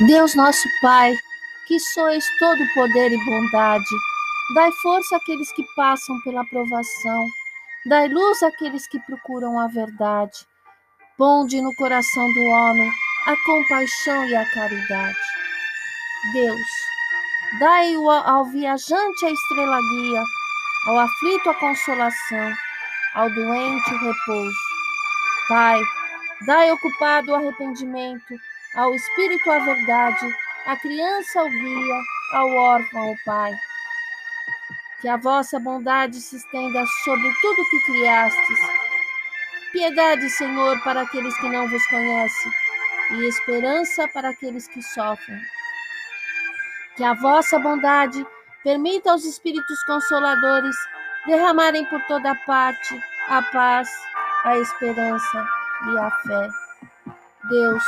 Deus nosso Pai, que sois todo poder e bondade, dai força àqueles que passam pela provação, dai luz àqueles que procuram a verdade. Ponde no coração do homem a compaixão e a caridade. Deus, dai ao viajante a estrela guia, ao aflito a consolação, ao doente o repouso. Pai, dai ocupado o arrependimento, ao espírito a verdade, à criança o guia, ao órfão o pai. Que a vossa bondade se estenda sobre tudo que criastes. Piedade, Senhor, para aqueles que não vos conhecem, e esperança para aqueles que sofrem. Que a vossa bondade permita aos Espíritos Consoladores derramarem por toda parte a paz, a esperança e a fé. Deus,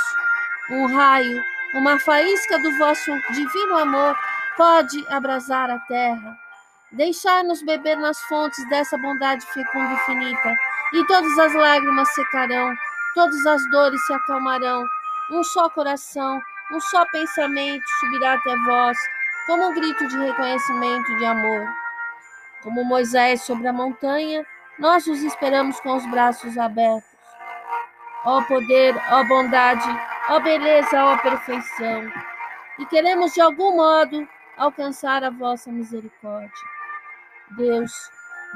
um raio, uma faísca do vosso divino amor pode abrasar a terra, deixar-nos beber nas fontes dessa bondade fecunda e infinita, e todas as lágrimas secarão, todas as dores se acalmarão, um só coração, um só pensamento subirá até vós, como um grito de reconhecimento de amor. Como Moisés sobre a montanha, nós os esperamos com os braços abertos. Ó poder, ó bondade, ó beleza, ó perfeição, e queremos de algum modo alcançar a vossa misericórdia. Deus,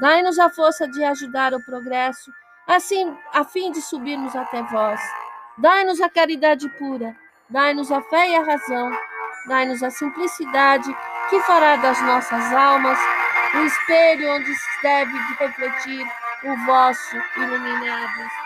dai-nos a força de ajudar o progresso, assim a fim de subirmos até vós. Dai-nos a caridade pura, dai-nos a fé e a razão, dai-nos a simplicidade que fará das nossas almas o espelho onde se deve refletir o vosso iluminado